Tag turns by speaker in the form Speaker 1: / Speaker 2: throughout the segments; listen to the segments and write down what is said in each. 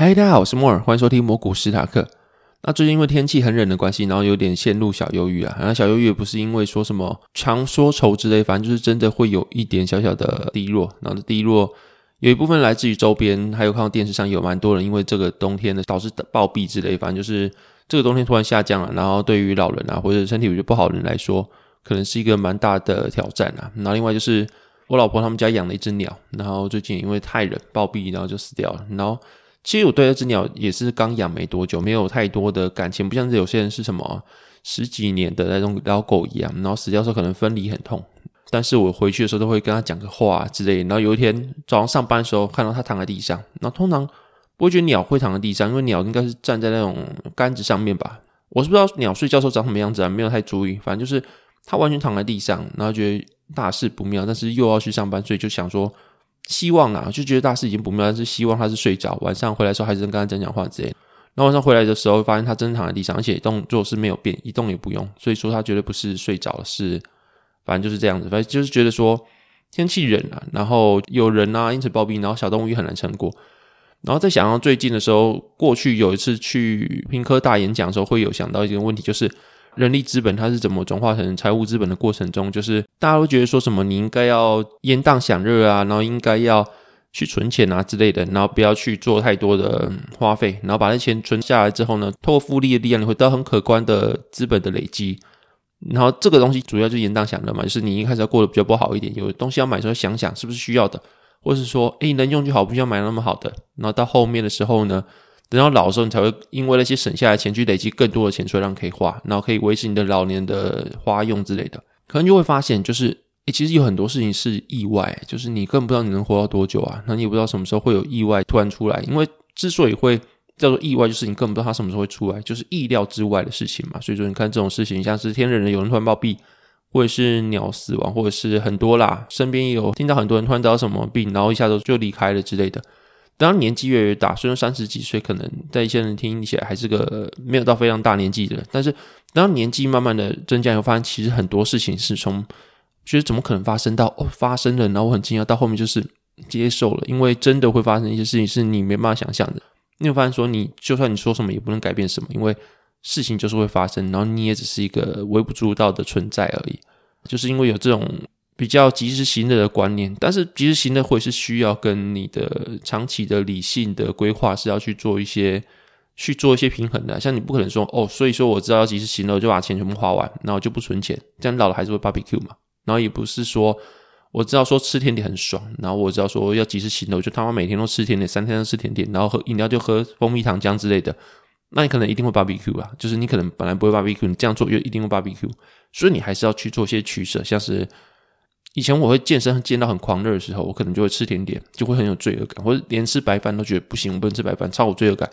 Speaker 1: 嗨，大家好，我是莫尔，欢迎收听魔古史塔克。那最近因为天气很冷的关系，然后有点陷入小忧郁啊。然后小忧郁也不是因为说什么强说愁之类，反正就是真的会有一点小小的低落。然后低落有一部分来自于周边，还有看到电视上有蛮多人因为这个冬天的导致暴毙之类，反正就是这个冬天突然下降了。然后对于老人啊或者身体比较不好的人来说，可能是一个蛮大的挑战啊。然后另外就是我老婆他们家养了一只鸟，然后最近因为太冷暴毙，然后就死掉了。然后其实我对那只鸟也是刚养没多久，没有太多的感情，不像是有些人是什么十几年的那种老狗一样，然后死掉时候可能分离很痛。但是我回去的时候都会跟他讲个话之类。然后有一天早上上班的时候看到他躺在地上，然后通常不会觉得鸟会躺在地上，因为鸟应该是站在那种杆子上面吧。我是不知道鸟睡觉时候长什么样子啊，没有太注意。反正就是他完全躺在地上，然后觉得大事不妙，但是又要去上班，所以就想说。希望啊，就觉得大事已经不妙，但是希望他是睡着。晚上回来的时候还是跟他讲讲话之类。那晚上回来的时候，发现他真的躺在地上，而且动作是没有变，一动也不用。所以说他绝对不是睡着，是反正就是这样子。反正就是觉得说天气冷啊，然后有人啊因此暴毙，然后小动物也很难撑过。然后再想到最近的时候，过去有一次去平科大演讲的时候，会有想到一个问题，就是。人力资本它是怎么转化成财务资本的过程中，就是大家都觉得说什么你应该要延宕享乐啊，然后应该要去存钱啊之类的，然后不要去做太多的花费，然后把那钱存下来之后呢，透过复利的力量，你会得到很可观的资本的累积。然后这个东西主要就是延宕享乐嘛，就是你一开始要过得比较不好一点，有东西要买的时候想想是不是需要的，或是说诶能用就好，不需要买那么好的。然后到后面的时候呢？等到老的时候，你才会因为那些省下来钱去累积更多的钱，出来让可以花，然后可以维持你的老年的花用之类的。可能就会发现，就是诶，其实有很多事情是意外，就是你根本不知道你能活到多久啊，那你也不知道什么时候会有意外突然出来。因为之所以会叫做意外，就是你根本不知道它什么时候会出来，就是意料之外的事情嘛。所以说，你看这种事情，像是天冷了有人突然暴毙，或者是鸟死亡，或者是很多啦，身边也有听到很多人突然得到什么病，然后一下子就离开了之类的。当年纪越来越大，虽然三十几岁，可能在一些人听起来还是个没有到非常大年纪的人，但是当年纪慢慢的增加，以后发现其实很多事情是从觉得怎么可能发生到哦发生了，然后我很惊讶，到后面就是接受了，因为真的会发生一些事情是你没办法想象的。你会发现说，你就算你说什么也不能改变什么，因为事情就是会发生，然后你也只是一个微不足道的存在而已。就是因为有这种。比较及时行乐的观念，但是及时行乐会是需要跟你的长期的理性的规划是要去做一些去做一些平衡的。像你不可能说哦，所以说我知道要及时行乐，就把钱全部花完，然后就不存钱，这样老了还是会 barbecue 嘛。然后也不是说我知道说吃甜点很爽，然后我知道说要及时行乐，就他妈每天都吃甜点，三天都吃甜点，然后喝饮料就喝蜂蜜糖浆之类的，那你可能一定会 barbecue 啊。就是你可能本来不会 barbecue，你这样做又一定会 barbecue，所以你还是要去做一些取舍，像是。以前我会健身健到很狂热的时候，我可能就会吃甜点，就会很有罪恶感，或者连吃白饭都觉得不行，我不能吃白饭，超有罪恶感。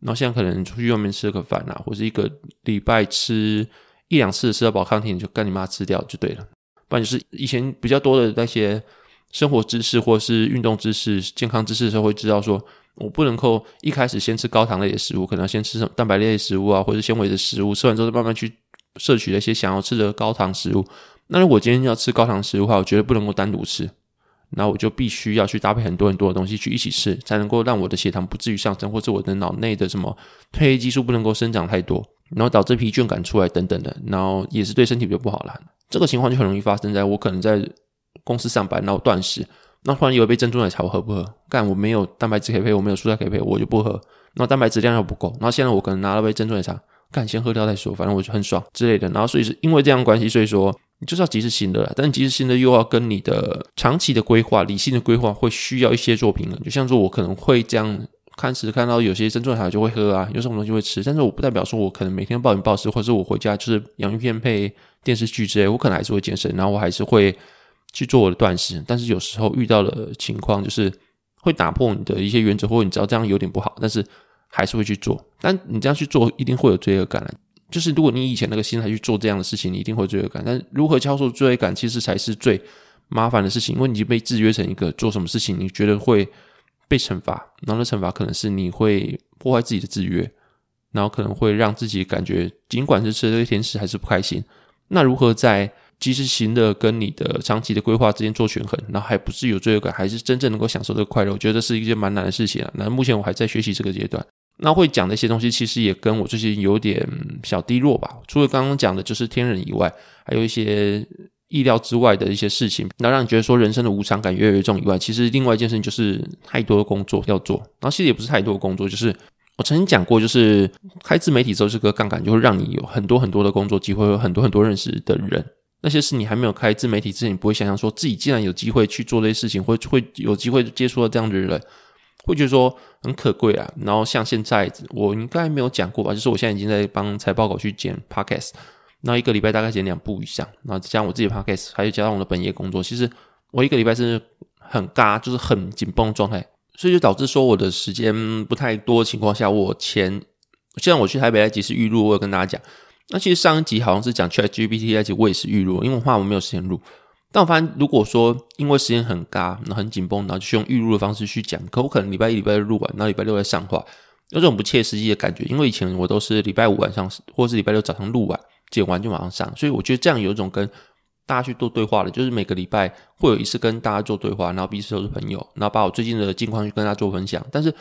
Speaker 1: 然后现在可能出去外面吃个饭啊，或者一个礼拜吃一两次吃到饱康甜，就干你妈吃掉就对了。不然就是以前比较多的那些生活知识或是运动知识、健康知识的时候，会知道说我不能够一开始先吃高糖类的食物，可能要先吃什么蛋白类的食物啊，或者纤维的食物，吃完之后再慢慢去摄取那些想要吃的高糖食物。那如果今天要吃高糖食物的话，我绝对不能够单独吃，那我就必须要去搭配很多很多的东西去一起吃，才能够让我的血糖不至于上升，或者我的脑内的什么褪黑激素不能够生长太多，然后导致疲倦感出来等等的，然后也是对身体比较不好了。这个情况就很容易发生在我可能在公司上班，然后断食，那突然有一杯珍珠奶茶，我喝不喝？干，我没有蛋白质可以配，我没有蔬菜可以配，我就不喝。那蛋白质量又不够，然后现在我可能拿了杯珍珠奶茶，干先喝掉再说，反正我就很爽之类的。然后所以是因为这样关系，所以说。就是要及时行乐，但及时行乐又要跟你的长期的规划、理性的规划会需要一些做平衡。就像说，我可能会这样看时看到有些珍珠奶茶就会喝啊，有什么东西会吃，但是我不代表说我可能每天暴饮暴食，或者是我回家就是洋芋片配电视剧之类，我可能还是会健身，然后我还是会去做我的断食。但是有时候遇到的情况就是会打破你的一些原则，或者你知道这样有点不好，但是还是会去做。但你这样去做，一定会有罪恶感了就是如果你以前那个心态去做这样的事情，你一定会罪恶感。但如何消除罪恶感，其实才是最麻烦的事情，因为你已经被制约成一个做什么事情，你觉得会被惩罚，然后那惩罚可能是你会破坏自己的制约，然后可能会让自己感觉，尽管是吃了这些甜食，还是不开心。那如何在及时行的跟你的长期的规划之间做权衡，然后还不是有罪恶感，还是真正能够享受这个快乐？我觉得是一件蛮难的事情啊。那目前我还在学习这个阶段。那会讲的一些东西，其实也跟我最近有点小低落吧。除了刚刚讲的就是天人以外，还有一些意料之外的一些事情，那让你觉得说人生的无常感越来越重以外，其实另外一件事情就是太多的工作要做。然后其实也不是太多的工作，就是我曾经讲过，就是开自媒体之后，这个杠杆就会让你有很多很多的工作机会，有很多很多认识的人。那些是你还没有开自媒体之前，你不会想象说自己既然有机会去做这些事情，会会有机会接触到这样的人。会觉得说很可贵啊，然后像现在我应该没有讲过吧，就是我现在已经在帮财报狗去剪 podcast，那一个礼拜大概剪两部以上，然后加上我自己 podcast，还有加上我的本业工作，其实我一个礼拜是很嘎，就是很紧绷状态，所以就导致说我的时间不太多情况下，我前现在我去台北那集是预录，我有跟大家讲，那其实上一集好像是讲 Chat GPT 那集，我也是预录，因为我怕我没有时间录。但我发现，如果说因为时间很嘎，那很紧绷，然后就用预录的方式去讲，可我可能礼拜一、礼拜二录完，然后礼拜六再上话，有种不切实际的感觉。因为以前我都是礼拜五晚上，或是礼拜六早上录完，剪完就马上上，所以我觉得这样有一种跟大家去做对话的，就是每个礼拜会有一次跟大家做对话，然后彼此都是朋友，然后把我最近的近况去跟大家做分享。但是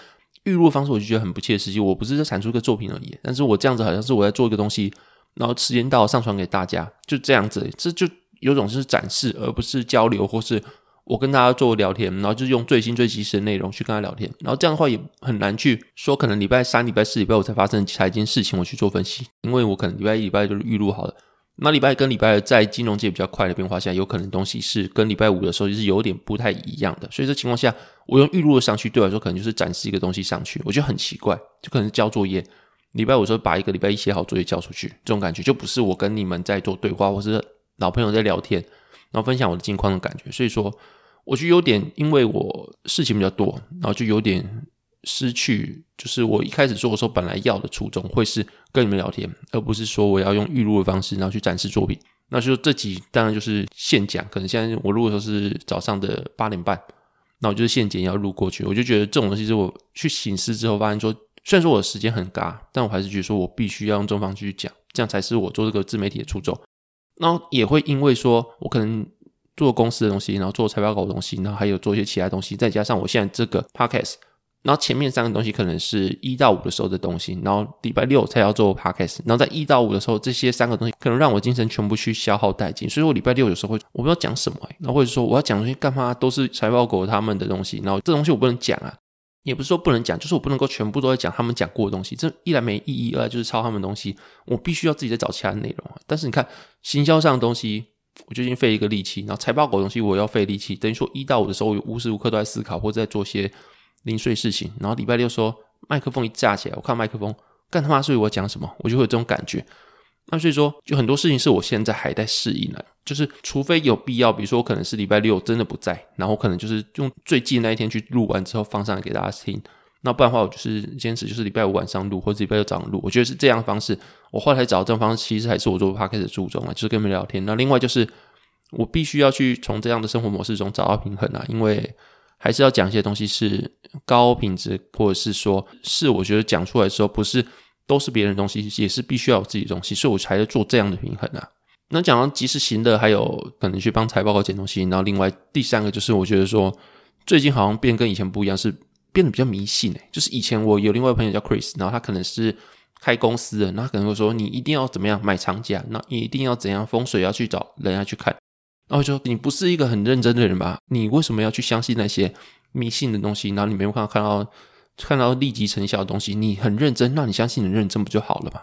Speaker 1: 预录的方式我就觉得很不切实际。我不是在产出一个作品而已，但是我这样子好像是我在做一个东西，然后时间到上传给大家，就这样子，这就。有种是展示，而不是交流，或是我跟大家做聊天，然后就是用最新最及时的内容去跟他聊天，然后这样的话也很难去说，可能礼拜三、礼拜四、礼拜五才发生其他一件事情，我去做分析，因为我可能礼拜一、礼拜就是预录好了，那礼拜跟礼拜二在金融界比较快的变化下，有可能东西是跟礼拜五的时候就是有点不太一样的，所以这情况下，我用预录的上去，对我来说可能就是展示一个东西上去，我觉得很奇怪，就可能是交作业，礼拜五时候把一个礼拜一写好作业交出去，这种感觉就不是我跟你们在做对话，或是老朋友在聊天。然后分享我的近况的感觉，所以说我就有点，因为我事情比较多，然后就有点失去，就是我一开始做的时候本来要的初衷，会是跟你们聊天，而不是说我要用预录的方式，然后去展示作品。那就这集当然就是现讲，可能现在我录的时候是早上的八点半，那我就是现剪要录过去。我就觉得这种东西是我去醒思之后发现说，虽然说我的时间很嘎，但我还是觉得说我必须要用这种方去讲，这样才是我做这个自媒体的初衷。然后也会因为说，我可能做公司的东西，然后做财报稿的东西，然后还有做一些其他东西，再加上我现在这个 podcast，然后前面三个东西可能是一到五的时候的东西，然后礼拜六才要做 podcast，然后在一到五的时候，这些三个东西可能让我精神全部去消耗殆尽，所以我礼拜六有时候会我不知道讲什么，然后或者说我要讲东西干嘛，都是财报狗他们的东西，然后这东西我不能讲啊。也不是说不能讲，就是我不能够全部都在讲他们讲过的东西，这一来没意义，二来就是抄他们东西，我必须要自己再找其他内容。但是你看，行销上的东西，我就已经费一个力气，然后财报狗东西我要费力气，等于说一到五的时候，我无时无刻都在思考或者在做些零碎事情。然后礼拜六说麦克风一架起来，我看麦克风干他妈，所以我讲什么，我就会有这种感觉。那所以说，就很多事情是我现在还在适应的，就是除非有必要，比如说我可能是礼拜六真的不在，然后可能就是用最近那一天去录完之后放上来给大家听。那不然的话，我就是坚持就是礼拜五晚上录，或者礼拜六早上录。我觉得是这样的方式。我后来找到这种方式，其实还是我做 p 开始注重了，就是跟你们聊天。那另外就是我必须要去从这样的生活模式中找到平衡啊，因为还是要讲一些东西是高品质，或者是说是我觉得讲出来的时候不是。都是别人的东西，也是必须要有自己的东西，所以我才在做这样的平衡啊。那讲到及时行的，还有可能去帮财报稿捡东西，然后另外第三个就是我觉得说，最近好像变跟以前不一样，是变得比较迷信诶。就是以前我有另外一朋友叫 Chris，然后他可能是开公司的，那可能会说你一定要怎么样买长假，那你一定要怎样风水要去找人家去看，然后说你不是一个很认真的人吧？你为什么要去相信那些迷信的东西？然后你没有看到看到。看到立即成效的东西，你很认真，那你相信你认真不就好了嘛？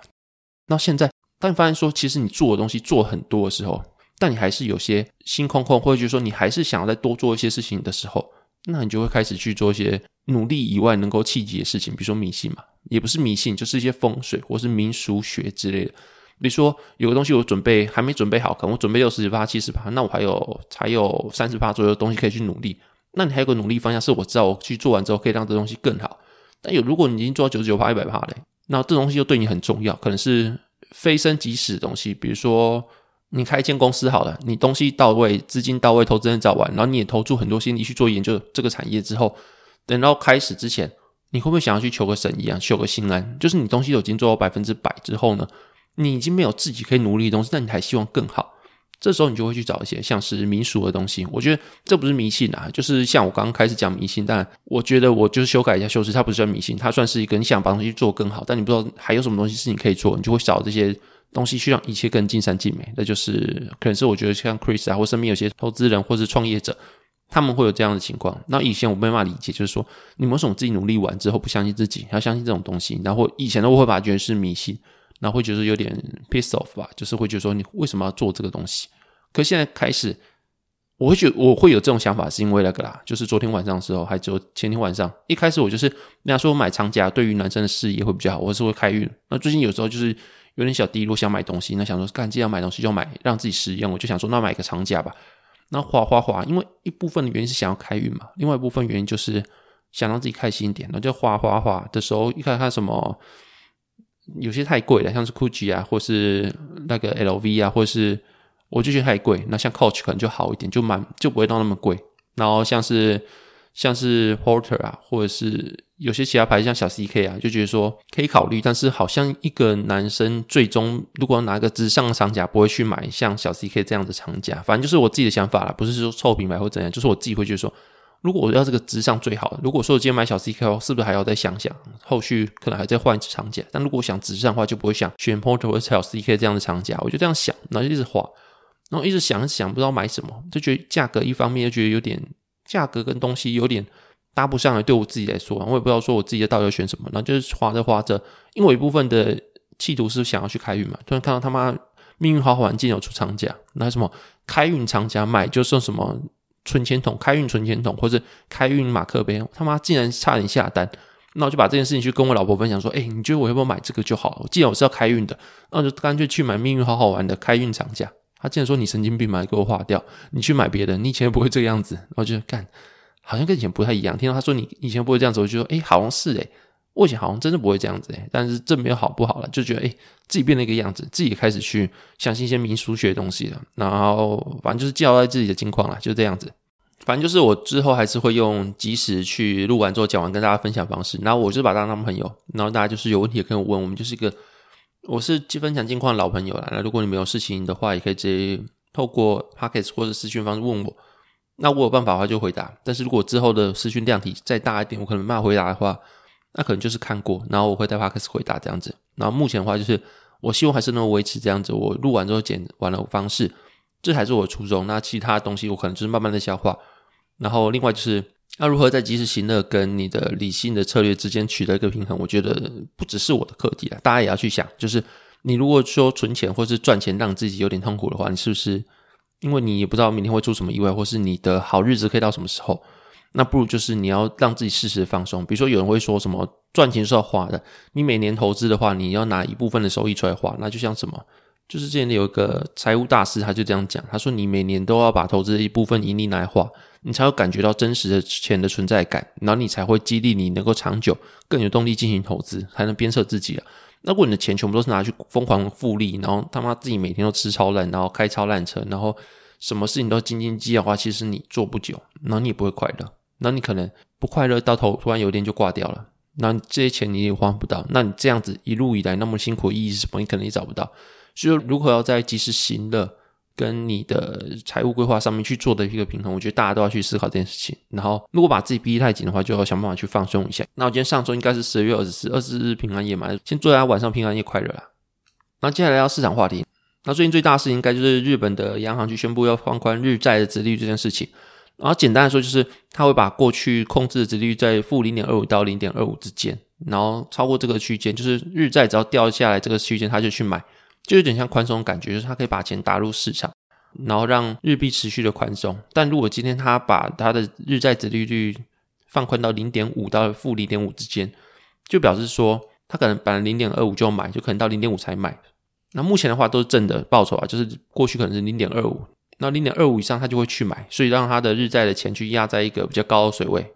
Speaker 1: 那现在当你发现说，其实你做的东西做很多的时候，但你还是有些心空空，或者就是说你还是想要再多做一些事情的时候，那你就会开始去做一些努力以外能够契机的事情，比如说迷信嘛，也不是迷信，就是一些风水或是民俗学之类的。比如说有个东西我准备还没准备好，可能我准备六十趴、七十趴，那我还有还有三十趴左右的东西可以去努力。那你还有个努力方向是我知道我去做完之后可以让这东西更好。但有如果你已经做到九十九趴、一百趴嘞，那这东西又对你很重要，可能是非升即死的东西。比如说你开一间公司好了，你东西到位、资金到位、投资人找完，然后你也投注很多心力去做研究这个产业之后，等到开始之前，你会不会想要去求个神一样，求个心安？就是你东西都已经做到百分之百之后呢，你已经没有自己可以努力的东西，那你还希望更好。这时候你就会去找一些像是民俗的东西，我觉得这不是迷信啊，就是像我刚刚开始讲迷信，但我觉得我就是修改一下修饰，它不算迷信，它算是一个你想把东西做更好，但你不知道还有什么东西是你可以做，你就会找这些东西去让一切更尽善尽美。那就是可能是我觉得像 Chris 啊，或身边有些投资人或是创业者，他们会有这样的情况。那以前我没办法理解，就是说你们为什么自己努力完之后不相信自己，要相信这种东西？然后以前的，我会把它觉得是迷信，然后会觉得有点 piss off 吧，就是会觉得说你为什么要做这个东西？可现在开始，我会觉得我会有这种想法，是因为那个啦，就是昨天晚上的时候，还有前天晚上，一开始我就是人家说买长夹对于男生的事业会比较好，我是会开运。那最近有时候就是有点小低落，想买东西，那想说干既然买东西就买让自己实用，我就想说那买个长夹吧。那花花花，因为一部分的原因是想要开运嘛，另外一部分原因就是想让自己开心一点。那就花花花的时候，一看看什么，有些太贵了，像是 GUCCI 啊，或是那个 LV 啊，或是。我就觉得太贵，那像 Coach 可能就好一点，就蛮就不会到那么贵。然后像是像是 Porter 啊，或者是有些其他牌子像小 CK 啊，就觉得说可以考虑。但是好像一个男生最终如果拿个直上的长夹，不会去买像小 CK 这样的长夹。反正就是我自己的想法啦，不是说臭品牌或怎样，就是我自己会觉得说，如果我要这个直上最好的，如果说我今天买小 CK，是不是还要再想想，后续可能还再换一支长假？但如果想直上的话，就不会想选 Porter 或者小 CK 这样的长假。我就这样想，然后就一直画。然后一直想想不知道买什么，就觉得价格一方面又觉得有点价格跟东西有点搭不上来，对我自己来说，我也不知道说我自己到底要选什么。然后就是划着划着，因为一部分的企图是想要去开运嘛，突然看到他妈命运好好玩，竟然有出长假，那什么开运长假买就送什么存钱筒、开运存钱筒或者开运马克杯，他妈竟然差点下单，那我就把这件事情去跟我老婆分享说：“哎，你觉得我要不要买这个就好？既然我是要开运的，那就干脆去买命运好好玩的开运长假。”他竟然说你神经病嘛，给我划掉，你去买别的，你以前不会这个样子。然后就干，好像跟以前不太一样。听到他说你以前不会这样子，我就说，哎，好像是哎，我以前好像真的不会这样子哎。但是这没有好不好了，就觉得哎，自己变了一个样子，自己开始去相信一些民俗学的东西了。然后反正就是交代自己的近况了，就这样子。反正就是我之后还是会用即时去录完之后讲完跟大家分享方式。然后我就把大家当朋友，然后大家就是有问题也可以问，我们就是一个。我是分享近况的老朋友了，那如果你没有事情的话，也可以直接透过 p o c k e t 或者私讯方式问我，那我有办法的话就回答。但是如果之后的私讯量体再大一点，我可能没办法回答的话，那可能就是看过，然后我会在 p o c k e t 回答这样子。然后目前的话，就是我希望还是能维持这样子，我录完之后剪完了方式，这才是我初衷。那其他东西我可能就是慢慢的消化。然后另外就是。那如何在及时行乐跟你的理性的策略之间取得一个平衡？我觉得不只是我的课题啊，大家也要去想。就是你如果说存钱或是赚钱让自己有点痛苦的话，你是不是因为你也不知道明天会出什么意外，或是你的好日子可以到什么时候？那不如就是你要让自己适时放松。比如说有人会说什么赚钱是要花的，你每年投资的话，你要拿一部分的收益出来花。那就像什么？就是之前有一个财务大师，他就这样讲，他说你每年都要把投资的一部分盈利来花。你才会感觉到真实的钱的存在感，然后你才会激励你能够长久、更有动力进行投资，才能鞭策自己啊。那如果你的钱全部都是拿去疯狂复利，然后他妈自己每天都吃超烂，然后开超烂车，然后什么事情都斤斤计较的话，其实你做不久，然后你也不会快乐，那你可能不快乐到头，突然有一天就挂掉了。那这些钱你也花不到，那你这样子一路以来那么辛苦意义是什么？你可能也找不到。就如何要在及时行乐？跟你的财务规划上面去做的一个平衡，我觉得大家都要去思考这件事情。然后，如果把自己逼太紧的话，就要想办法去放松一下。那我今天上周应该是十二月二十四，二十四日平安夜嘛，先祝大家晚上平安夜快乐啦。那接下来要市场话题，那最近最大的事情应该就是日本的央行去宣布要放宽日债的殖利率这件事情。然后简单来说，就是他会把过去控制的殖利率在负零点二五到零点二五之间，然后超过这个区间，就是日债只要掉下来这个区间，他就去买。就有点像宽松感觉，就是他可以把钱打入市场，然后让日币持续的宽松。但如果今天他把他的日债殖利率放宽到零点五到负零点五之间，就表示说他可能本来零点二五就买，就可能到零点五才买。那目前的话都是正的报酬啊，就是过去可能是零点二五，那零点二五以上他就会去买，所以让他的日债的钱去压在一个比较高的水位。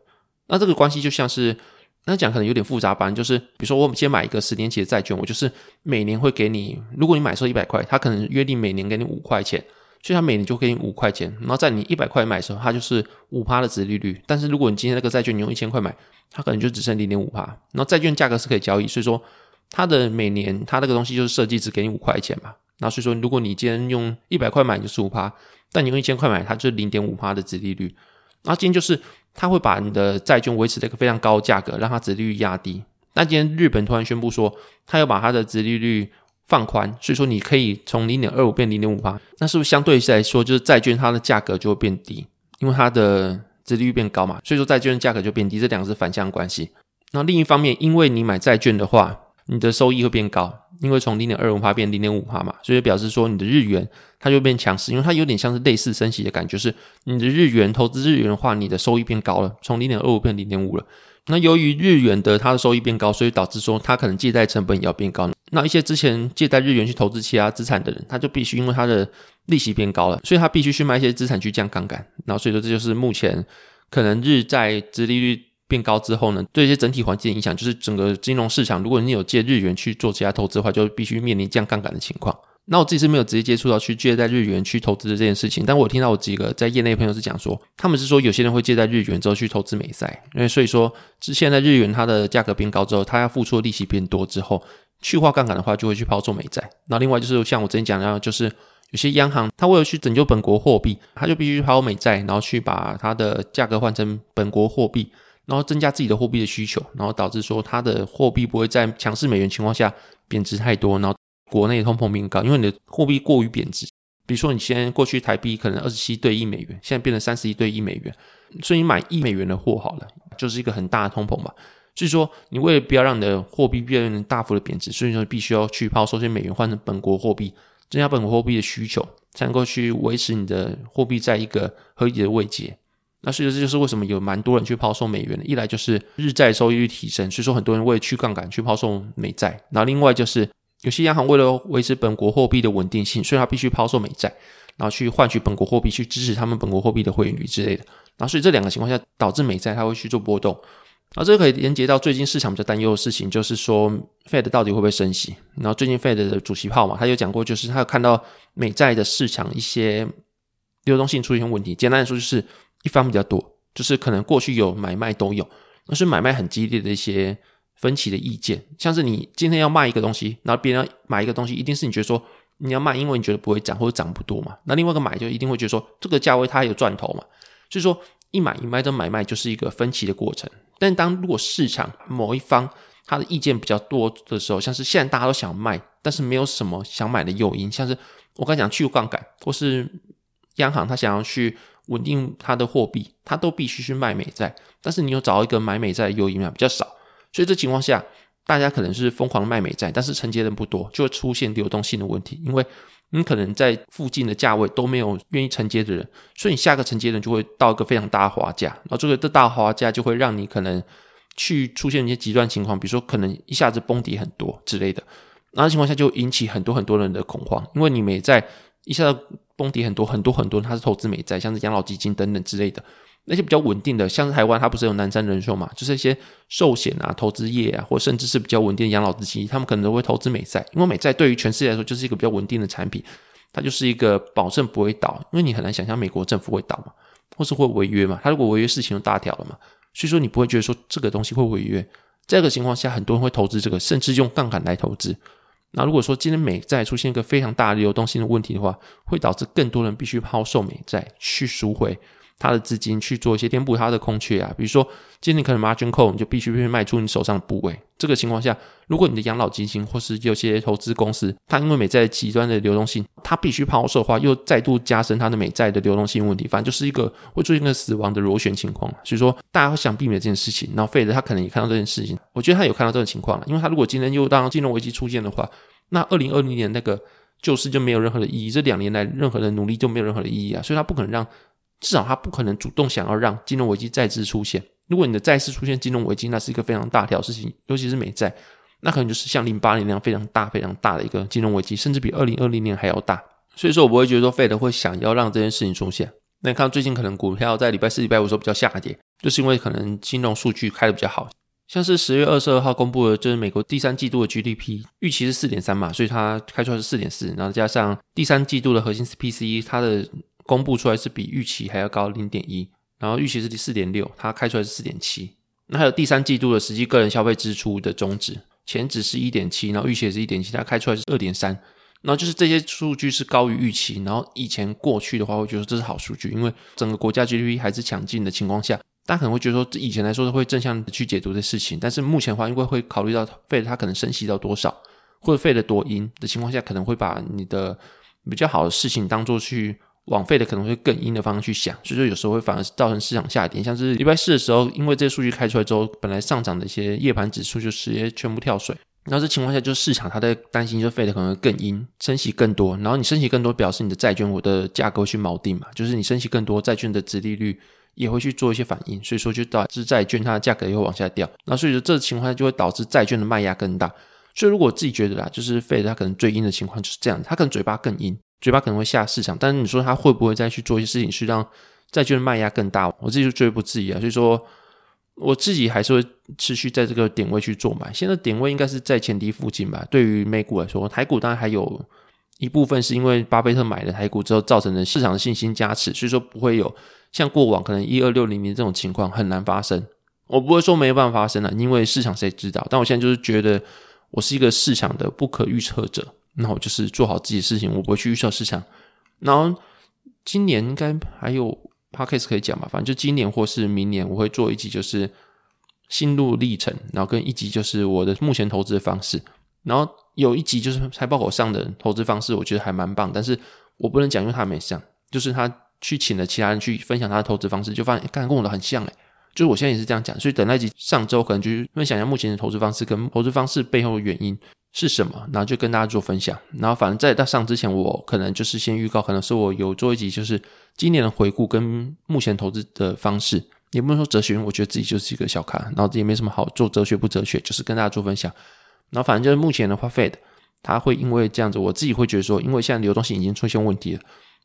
Speaker 1: 那这个关系就像是那讲可能有点复杂吧，就是比如说我们先买一个十年期的债券，我就是每年会给你，如果你买时候一百块，他可能约定每年给你五块钱，所以他每年就给你五块钱。然后在你一百块买的时候，它就是五趴的值利率。但是如果你今天那个债券你用一千块买，它可能就只剩零点五趴。然后债券价格是可以交易，所以说它的每年它那个东西就是设计只给你五块钱嘛。那所以说，如果你今天用一百块买就是五趴，但你用一千块买，它就是零点五趴的值利率。那今天就是它会把你的债券维持在一个非常高的价格，让它值利率压低。那今天日本突然宣布说，它要把它的值利率放宽，所以说你可以从零点二五变零点五八，那是不是相对来说就是债券它的价格就会变低？因为它的值利率变高嘛，所以说债券价格就变低，这两个是反向关系。那另一方面，因为你买债券的话，你的收益会变高。因为从零点二五帕变零点五帕嘛，所以表示说你的日元它就变强势，因为它有点像是类似升息的感觉，是你的日元投资日元的话，你的收益变高了，从零点二五变零点五了。那由于日元的它的收益变高，所以导致说它可能借贷成本也要变高。那一些之前借贷日元去投资其他资产的人，他就必须因为他的利息变高了，所以他必须去卖一些资产去降杠杆。然后所以说这就是目前可能日债殖利率。变高之后呢，对一些整体环境影响，就是整个金融市场，如果你有借日元去做其他投资的话，就必须面临降杠杆的情况。那我自己是没有直接接触到去借在日元去投资的这件事情，但我听到我几个在业内朋友是讲说，他们是说有些人会借在日元之后去投资美债，因为所以说，现在日元它的价格变高之后，它要付出的利息变多之后，去化杠杆的话就会去抛售美债。那另外就是像我之前讲的，就是有些央行它为了去拯救本国货币，它就必须抛美债，然后去把它的价格换成本国货币。然后增加自己的货币的需求，然后导致说它的货币不会在强势美元情况下贬值太多，然后国内通膨变高，因为你的货币过于贬值。比如说你先过去台币可能二十七对一美元，现在变成三十一对一美元，所以你买一美元的货好了，就是一个很大的通膨嘛。所以说你为了不要让你的货币变大幅的贬值，所以说必须要去抛售些美元换成本国货币，增加本国货币的需求，才能够去维持你的货币在一个合理的位阶。那所以这就是为什么有蛮多人去抛售美元的。一来就是日债收益率提升，所以说很多人为了去杠杆去抛售美债。然后另外就是有些央行为了维持本国货币的稳定性，所以它必须抛售美债，然后去换取本国货币，去支持他们本国货币的汇率之类的。然后所以这两个情况下导致美债它会去做波动。然后这个可以连接到最近市场比较担忧的事情，就是说 Fed 到底会不会升息？然后最近 Fed 的主席炮嘛，他有讲过，就是他有看到美债的市场一些流动性出现问题。简单来说就是。一方比较多，就是可能过去有买卖都有，那是买卖很激烈的一些分歧的意见。像是你今天要卖一个东西，然后别人要买一个东西，一定是你觉得说你要卖，因为你觉得不会涨或者涨不多嘛。那另外一个买就一定会觉得说这个价位它有赚头嘛。所以说一买一卖的买卖就是一个分歧的过程。但当如果市场某一方他的意见比较多的时候，像是现在大家都想卖，但是没有什么想买的诱因，像是我刚讲去杠杆，或是央行它想要去。稳定它的货币，它都必须去卖美债，但是你有找一个买美债的诱因吗？比较少，所以这情况下，大家可能是疯狂卖美债，但是承接人不多，就会出现流动性的问题，因为你可能在附近的价位都没有愿意承接的人，所以你下个承接人就会到一个非常大的滑价，然后这个的大滑价就会让你可能去出现一些极端情况，比如说可能一下子崩跌很多之类的，那情况下就引起很多很多人的恐慌，因为你美债一下子。崩跌很多很多很多，它是投资美债，像是养老基金等等之类的那些比较稳定的，像是台湾，它不是有南山人寿嘛？就是一些寿险啊、投资业啊，或甚至是比较稳定的养老资金，他们可能都会投资美债，因为美债对于全世界来说就是一个比较稳定的产品，它就是一个保证不会倒，因为你很难想象美国政府会倒嘛，或是会违约嘛？它如果违约，事情就大条了嘛，所以说你不会觉得说这个东西会违约。这个情况下，很多人会投资这个，甚至用杠杆来投资。那如果说今天美债出现一个非常大的流动性的问题的话，会导致更多人必须抛售美债去赎回。他的资金，去做一些填补他的空缺啊。比如说，今天可能 margin call，你就必须去卖出你手上的部位。这个情况下，如果你的养老基金或是有些投资公司，它因为美债极端的流动性，它必须抛售的话，又再度加深它的美债的流动性问题。反正就是一个会出现一个死亡的螺旋情况。所以说，大家会想避免这件事情。然后费德他可能也看到这件事情，我觉得他有看到这种情况了，因为他如果今天又当金融危机出现的话，那二零二零年那个救市就没有任何的意义，这两年来任何的努力就没有任何的意义啊。所以他不可能让，至少他不可能主动想要让金融危机再次出现。如果你的再次出现金融危机，那是一个非常大条事情，尤其是美债。那可能就是像零八年那样非常大、非常大的一个金融危机，甚至比二零二零年还要大。所以说我不会觉得说 Fed 会想要让这件事情出现。那你看最近可能股票在礼拜四、礼拜五的时候比较下跌，就是因为可能金融数据开的比较好，像是十月二十二号公布的，就是美国第三季度的 GDP 预期是四点三嘛，所以它开出来是四点四，然后加上第三季度的核心 PCE，它的公布出来是比预期还要高零点一，然后预期是第四点六，它开出来是四点七。那还有第三季度的实际个人消费支出的终值，前值是一点七，然后预期也是一点七，它开出来是二点三。然后就是这些数据是高于预期，然后以前过去的话会觉得这是好数据，因为整个国家 GDP 还是强劲的情况下，大家可能会觉得说以前来说是会正向的去解读这事情，但是目前的话，因为会考虑到费它可能升息到多少，或者费的多阴的情况下，可能会把你的比较好的事情当做去往费的可能会更阴的方向去想，所以说有时候会反而造成市场下跌，像是礼拜四的时候，因为这些数据开出来之后，本来上涨的一些夜盘指数就直接全部跳水。然后这情况下，就是市场它在担心，就费的可能会更阴，升息更多。然后你升息更多，表示你的债券我的价格去锚定嘛，就是你升息更多，债券的值利率也会去做一些反应，所以说就导致债券它的价格也会往下掉。那所以说这情况下就会导致债券的卖压更大。所以如果我自己觉得啦，就是费的它可能最阴的情况就是这样，它可能嘴巴更阴，嘴巴可能会下市场。但是你说他会不会再去做一些事情，去让债券的卖压更大？我自己就绝不质疑啊。所以说。我自己还是会持续在这个点位去做买，现在点位应该是在前低附近吧。对于美股来说，台股当然还有一部分是因为巴菲特买了台股之后造成的市场的信心加持，所以说不会有像过往可能一二六零零这种情况很难发生。我不会说没有办法发生了，因为市场谁知道？但我现在就是觉得我是一个市场的不可预测者，那我就是做好自己的事情，我不会去预测市场。然后今年应该还有。p o d c a s 可以讲吧，反正就今年或是明年，我会做一集，就是心路历程，然后跟一集就是我的目前投资的方式，然后有一集就是财报口上的投资方式，我觉得还蛮棒，但是我不能讲，因为他没上，就是他去请了其他人去分享他的投资方式，就发现刚才跟我的很像诶，就是我现在也是这样讲，所以等那集上周可能就是分享一下目前的投资方式跟投资方式背后的原因。是什么？然后就跟大家做分享。然后反正在他上之前，我可能就是先预告，可能是我有做一集，就是今年的回顾跟目前投资的方式。也不能说哲学，我觉得自己就是一个小咖，然后也没什么好做哲学不哲学，就是跟大家做分享。然后反正就是目前的话，Fed 他会因为这样子，我自己会觉得说，因为现在流动性已经出现问题了，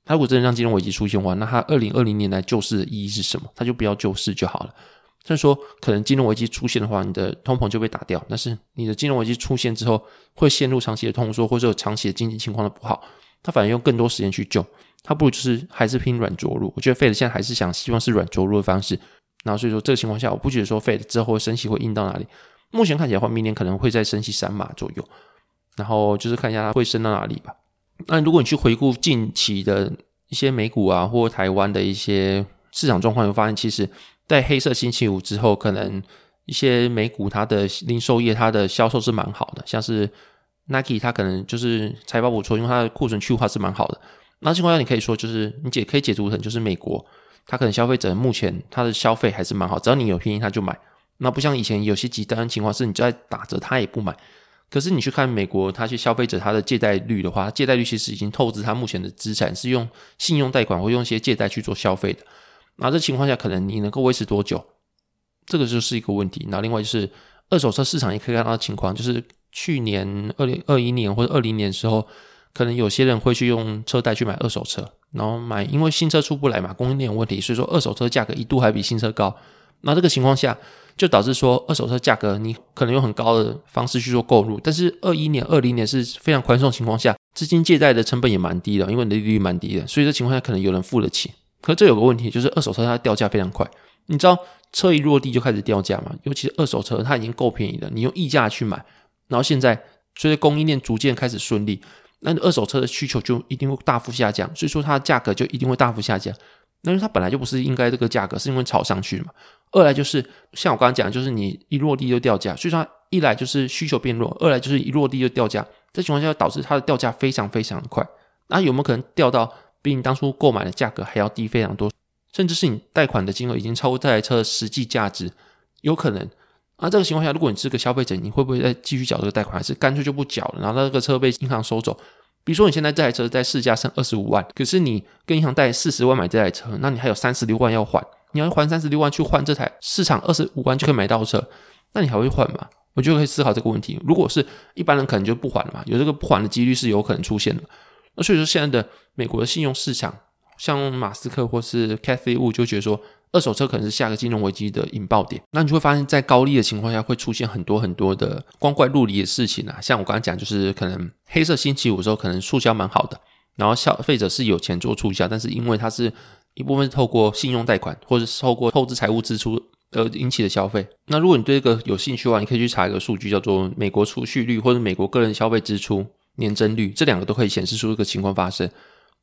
Speaker 1: 他如果真的让金融危机出现的话，那他二零二零年来救市的意义是什么？他就不要救市就好了。虽然说可能金融危机出现的话，你的通膨就被打掉，但是你的金融危机出现之后，会陷入长期的通缩，或者有长期的经济情况的不好，他反而用更多时间去救，他不如就是还是拼软着陆。我觉得费 d 现在还是想希望是软着陆的方式，然后所以说这个情况下，我不觉得说费 d 之后升息会硬到哪里。目前看起来的话，明年可能会再升息三码左右，然后就是看一下它会升到哪里吧。那如果你去回顾近期的一些美股啊，或台湾的一些市场状况，会发现其实。在黑色星期五之后，可能一些美股它的零售业它的销售是蛮好的，像是 Nike 它可能就是财报不错，因为它的库存去化是蛮好的。那情况下你可以说就是你解可以解读成就是美国它可能消费者目前它的消费还是蛮好，只要你有便宜他就买。那不像以前有些极端情况是你在打折他也不买。可是你去看美国它去消费者他的借贷率的话，借贷率其实已经透支他目前的资产是用信用贷款或用一些借贷去做消费的。那这情况下，可能你能够维持多久？这个就是一个问题。那另外就是二手车市场也可以看到情况，就是去年二零二一年或者二零年的时候，可能有些人会去用车贷去买二手车，然后买，因为新车出不来嘛，供应链有问题，所以说二手车价格一度还比新车高。那这个情况下，就导致说二手车价格你可能用很高的方式去做购入，但是二一年、二零年是非常宽松情况下，资金借贷的成本也蛮低的，因为利率蛮低的，所以这情况下可能有人付得起。可这有个问题，就是二手车它掉价非常快。你知道车一落地就开始掉价嘛？尤其是二手车，它已经够便宜了，你用溢价去买，然后现在随着供应链逐渐开始顺利，那二手车的需求就一定会大幅下降，所以说它的价格就一定会大幅下降。那因为它本来就不是应该这个价格，是因为炒上去嘛。二来就是像我刚刚讲，就是你一落地就掉价，所以说一来就是需求变弱，二来就是一落地就掉价。这情况下导致它的掉价非常非常快。那有没有可能掉到？比你当初购买的价格还要低非常多，甚至是你贷款的金额已经超过这台车的实际价值，有可能。啊，这个情况下，如果你是个消费者，你会不会再继续缴这个贷款，还是干脆就不缴了？然后那个车被银行收走？比如说你现在这台车在市价剩二十五万，可是你跟银行贷四十万买这台车，那你还有三十六万要还，你要还三十六万去换这台市场二十五万就可以买到车，那你还会换吗？我就可以思考这个问题。如果是一般人，可能就不还了嘛，有这个不还的几率是有可能出现的。那所以说，现在的美国的信用市场，像马斯克或是 Cathy woo 就觉得说，二手车可能是下个金融危机的引爆点。那你就会发现，在高利的情况下，会出现很多很多的光怪陆离的事情啊。像我刚刚讲，就是可能黑色星期五的时候，可能促销蛮好的，然后消费者是有钱做促销，但是因为它是一部分是透过信用贷款，或者是透过透支财务支出而引起的消费。那如果你对这个有兴趣的话，你可以去查一个数据，叫做美国储蓄率或者美国个人消费支出。年增率这两个都可以显示出这个情况发生。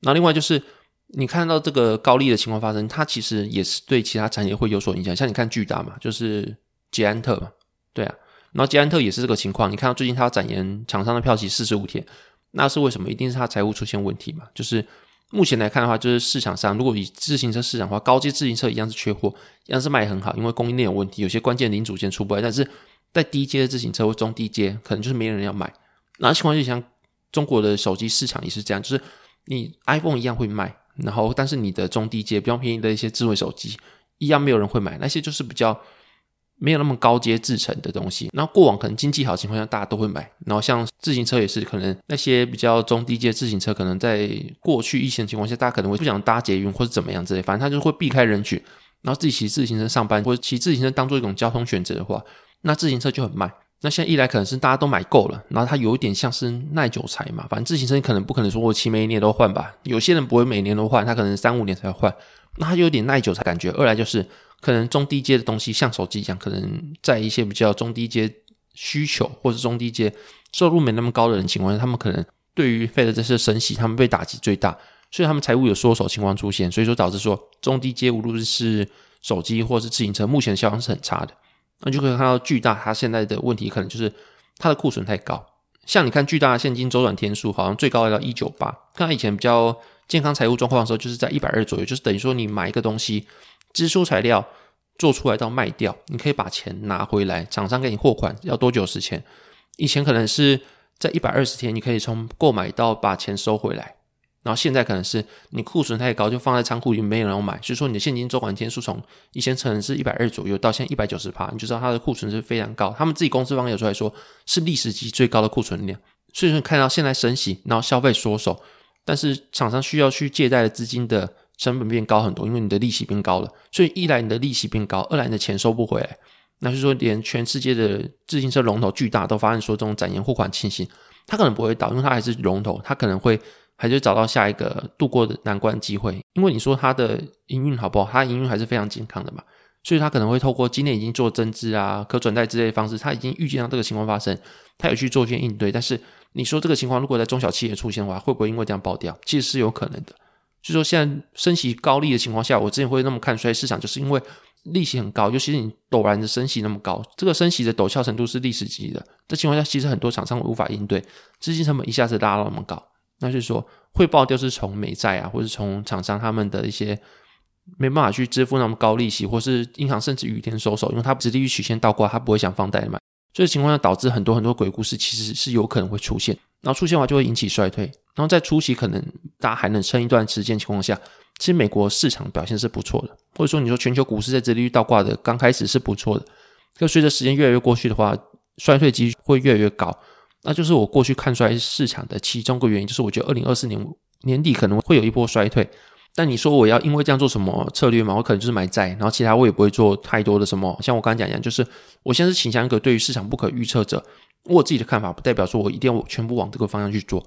Speaker 1: 那另外就是你看到这个高利的情况发生，它其实也是对其他产业会有所影响。像你看巨大嘛，就是捷安特嘛，对啊。然后捷安特也是这个情况。你看到最近它展延厂商的票期四十五天，那是为什么？一定是它财务出现问题嘛？就是目前来看的话，就是市场上如果以自行车市场的话，高阶自行车一样是缺货，一样是卖很好，因为供应链有问题，有些关键零组件出不来。但是在低阶的自行车或中低阶，可能就是没人要买。那情况就像。中国的手机市场也是这样，就是你 iPhone 一样会卖，然后但是你的中低阶比较便宜的一些智慧手机一样没有人会买，那些就是比较没有那么高阶制成的东西。然后过往可能经济好情况下大家都会买，然后像自行车也是，可能那些比较中低阶自行车，可能在过去疫情情况下，大家可能会不想搭捷运或者怎么样之类，反正他就会避开人群，然后自己骑自行车上班或者骑自行车当做一种交通选择的话，那自行车就很卖。那现在一来可能是大家都买够了，然后它有一点像是耐久材嘛，反正自行车可能不可能说我骑每一年都换吧，有些人不会每年都换，他可能三五年才换，那它有点耐久材感觉。二来就是可能中低阶的东西，像手机一样，可能在一些比较中低阶需求或者中低阶收入没那么高的人情况下，他们可能对于费的这些升息，他们被打击最大，所以他们财务有缩手情况出现，所以说导致说中低阶无论是手机或是自行车，目前销量是很差的。那就可以看到巨大，它现在的问题可能就是它的库存太高。像你看巨大的现金周转天数，好像最高来到一九八。看以前比较健康财务状况的时候，就是在一百二左右，就是等于说你买一个东西，支出材料做出来到卖掉，你可以把钱拿回来，厂商给你货款要多久时间？以前可能是在一百二十天，你可以从购买到把钱收回来。然后现在可能是你库存太高，就放在仓库里没有人买，所以说你的现金周转天数从以前可能是一百二左右，到现在一百九十趴，你就知道它的库存是非常高。他们自己公司方有出来说，是历史级最高的库存量。所以说看到现在升息，然后消费缩手，但是厂商需要去借贷的资金的成本变高很多，因为你的利息变高了。所以一来你的利息变高，二来你的钱收不回来。那就是说连全世界的自行车龙头巨大都发现说这种展延货款情形，它可能不会倒，因为它还是龙头，它可能会。还是找到下一个度过的难关机会，因为你说它的营运好不好？它营运还是非常健康的嘛，所以它可能会透过今年已经做增资啊、可转贷之类的方式，它已经预见到这个情况发生，它有去做一些应对。但是你说这个情况如果在中小企业出现的话，会不会因为这样爆掉？其实是有可能的。所以说现在升息高利的情况下，我之前会那么看衰市场，就是因为利息很高，尤其是你陡然的升息那么高，这个升息的陡峭程度是历史级的。这情况下，其实很多厂商无法应对，资金成本一下子拉到那么高。那是说，会爆掉是从美债啊，或者从厂商他们的一些没办法去支付那么高利息，或是银行甚至雨天收手，因为它直利率曲线倒挂，它不会想放贷嘛。这个情况下导致很多很多鬼故事，其实是有可能会出现。然后出现的话，就会引起衰退。然后在初期可能大家还能撑一段时间情况下，其实美国市场表现是不错的，或者说你说全球股市在这利率倒挂的刚开始是不错的，可随着时间越来越过去的话，衰退几率会越来越高。那就是我过去看衰市场的其中一个原因，就是我觉得二零二四年年底可能会有一波衰退。但你说我要因为这样做什么策略吗？我可能就是买债，然后其他我也不会做太多的什么。像我刚刚讲一样，就是我现在是倾向一个对于市场不可预测者，我自己的看法不代表说我一定要全部往这个方向去做。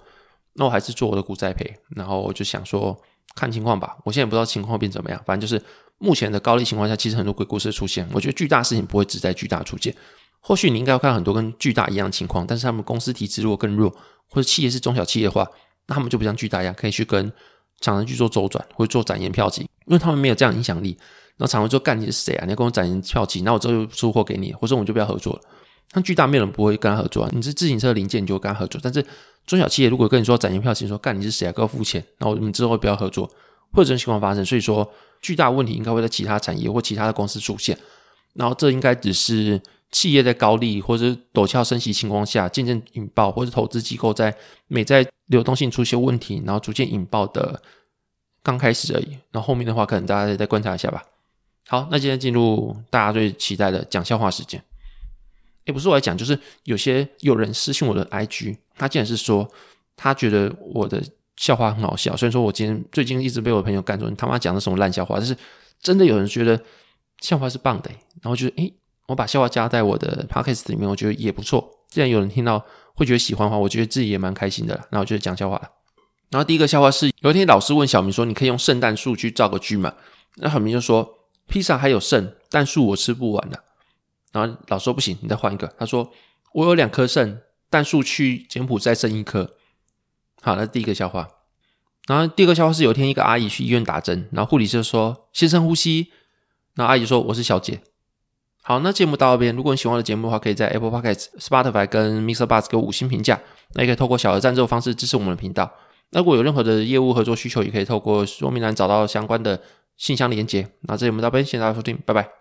Speaker 1: 那我还是做我的股债赔，然后我就想说看情况吧。我现在不知道情况变怎么样，反正就是目前的高利情况下，其实很多鬼故事出现。我觉得巨大事情不会只在巨大出现。或许你应该要看到很多跟巨大一样的情况，但是他们公司体质如果更弱，或者企业是中小企业的话，那他们就不像巨大一样，可以去跟厂商去做周转，或者做展延票期，因为他们没有这样影响力。然后厂商说干你是谁啊？你要跟我展延票期，那我之后就出货给你，或者我们就不要合作了。像巨大，没有人不会跟他合作啊。你是自行车零件，你就跟他合作。但是中小企业如果跟你说展延票期，说干你是谁啊？给我付钱，然后我们之后不要合作，会有这种情况发生。所以说，巨大问题应该会在其他产业或其他的公司出现。然后这应该只是。企业在高利或者陡峭升息情况下渐渐引爆，或者投资机构在美债流动性出现问题，然后逐渐引爆的刚开始而已。然后后面的话，可能大家再观察一下吧。好，那今天进入大家最期待的讲笑话时间。也不是我来讲，就是有些有人私信我的 IG，他竟然是说他觉得我的笑话很好笑。虽然说我今天最近一直被我朋友干说你他妈讲的什么烂笑话，但是真的有人觉得笑话是棒的，然后觉得诶，我把笑话加在我的 podcast 里面，我觉得也不错。既然有人听到会觉得喜欢的话，我觉得自己也蛮开心的。那我就讲笑话了。然后第一个笑话是，有一天老师问小明说：“你可以用圣诞树去造个句吗？”那小明就说：“披萨还有剩，但树我吃不完了。”然后老师说：“不行，你再换一个。”他说：“我有两颗肾，但树去柬埔寨剩一颗。”好，那第一个笑话。然后第二个笑话是，有一天一个阿姨去医院打针，然后护理师说：“先生呼吸。”然后阿姨说：“我是小姐。”好，那节目到这边。如果你喜欢我的节目的话，可以在 Apple Podcast、Spotify 跟 Mr. Buzz 给我五星评价。那也可以透过小额赞助方式支持我们的频道。那如果有任何的业务合作需求，也可以透过说明栏找到相关的信箱连接。那这节目到这边，谢谢大家收听，拜拜。